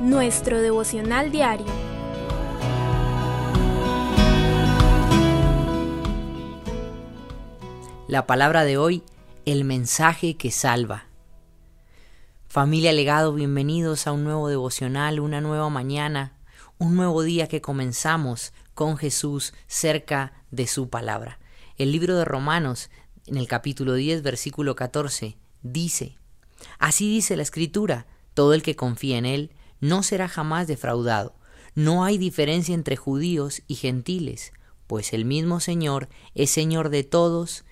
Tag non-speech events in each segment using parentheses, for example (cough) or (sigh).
nuestro devocional diario. La palabra de hoy, el mensaje que salva. Familia Legado, bienvenidos a un nuevo devocional, una nueva mañana, un nuevo día que comenzamos con Jesús cerca de su palabra. El libro de Romanos, en el capítulo 10, versículo 14, dice, Así dice la Escritura, todo el que confía en Él no será jamás defraudado. No hay diferencia entre judíos y gentiles, pues el mismo Señor es Señor de todos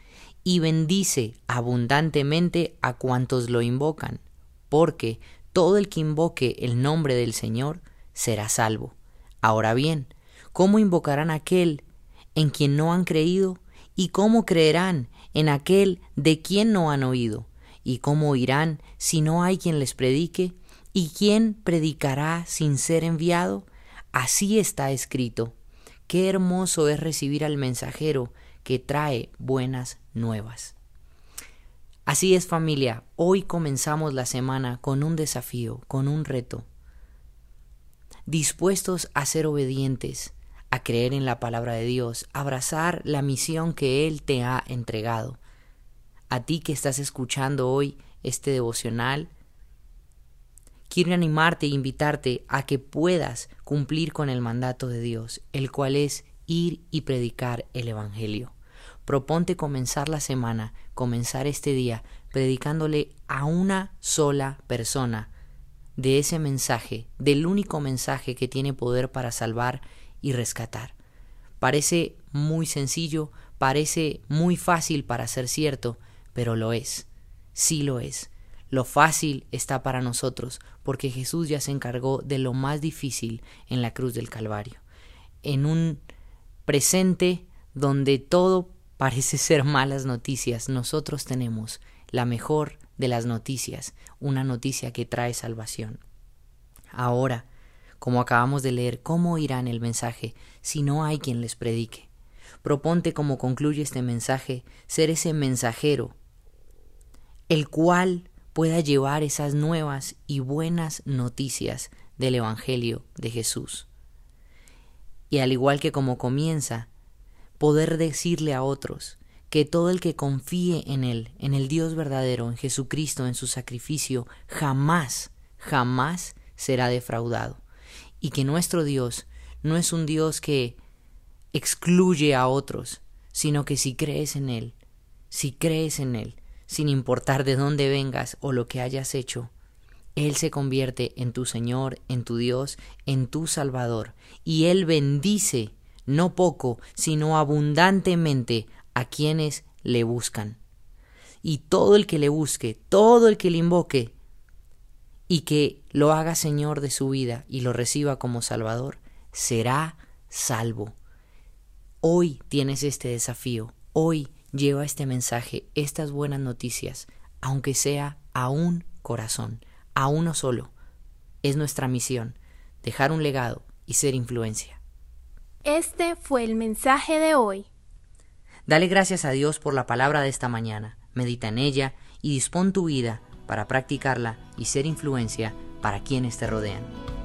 y bendice abundantemente a cuantos lo invocan, porque todo el que invoque el nombre del Señor será salvo. Ahora bien, ¿cómo invocarán aquel en quien no han creído? ¿Y cómo creerán en aquel de quien no han oído? ¿Y cómo oirán si no hay quien les predique? ¿Y quién predicará sin ser enviado? Así está escrito. Qué hermoso es recibir al mensajero que trae buenas nuevas. Así es familia, hoy comenzamos la semana con un desafío, con un reto. Dispuestos a ser obedientes, a creer en la palabra de Dios, a abrazar la misión que Él te ha entregado a ti que estás escuchando hoy este devocional, quiero animarte e invitarte a que puedas cumplir con el mandato de Dios, el cual es ir y predicar el Evangelio. Proponte comenzar la semana, comenzar este día, predicándole a una sola persona de ese mensaje, del único mensaje que tiene poder para salvar y rescatar. Parece muy sencillo, parece muy fácil para ser cierto, pero lo es, sí lo es. Lo fácil está para nosotros, porque Jesús ya se encargó de lo más difícil en la cruz del Calvario. En un presente donde todo parece (laughs) ser malas noticias, nosotros tenemos la mejor de las noticias, una noticia que trae salvación. Ahora, como acabamos de leer, ¿cómo irán el mensaje si no hay quien les predique? Proponte, como concluye este mensaje, ser ese mensajero el cual pueda llevar esas nuevas y buenas noticias del Evangelio de Jesús. Y al igual que como comienza, poder decirle a otros que todo el que confíe en Él, en el Dios verdadero, en Jesucristo, en su sacrificio, jamás, jamás será defraudado. Y que nuestro Dios no es un Dios que excluye a otros, sino que si crees en Él, si crees en Él, sin importar de dónde vengas o lo que hayas hecho. Él se convierte en tu Señor, en tu Dios, en tu Salvador, y Él bendice no poco, sino abundantemente a quienes le buscan. Y todo el que le busque, todo el que le invoque, y que lo haga Señor de su vida y lo reciba como Salvador, será salvo. Hoy tienes este desafío, hoy lleva este mensaje, estas buenas noticias, aunque sea a un corazón, a uno solo. Es nuestra misión, dejar un legado y ser influencia. Este fue el mensaje de hoy. Dale gracias a Dios por la palabra de esta mañana, medita en ella y dispón tu vida para practicarla y ser influencia para quienes te rodean.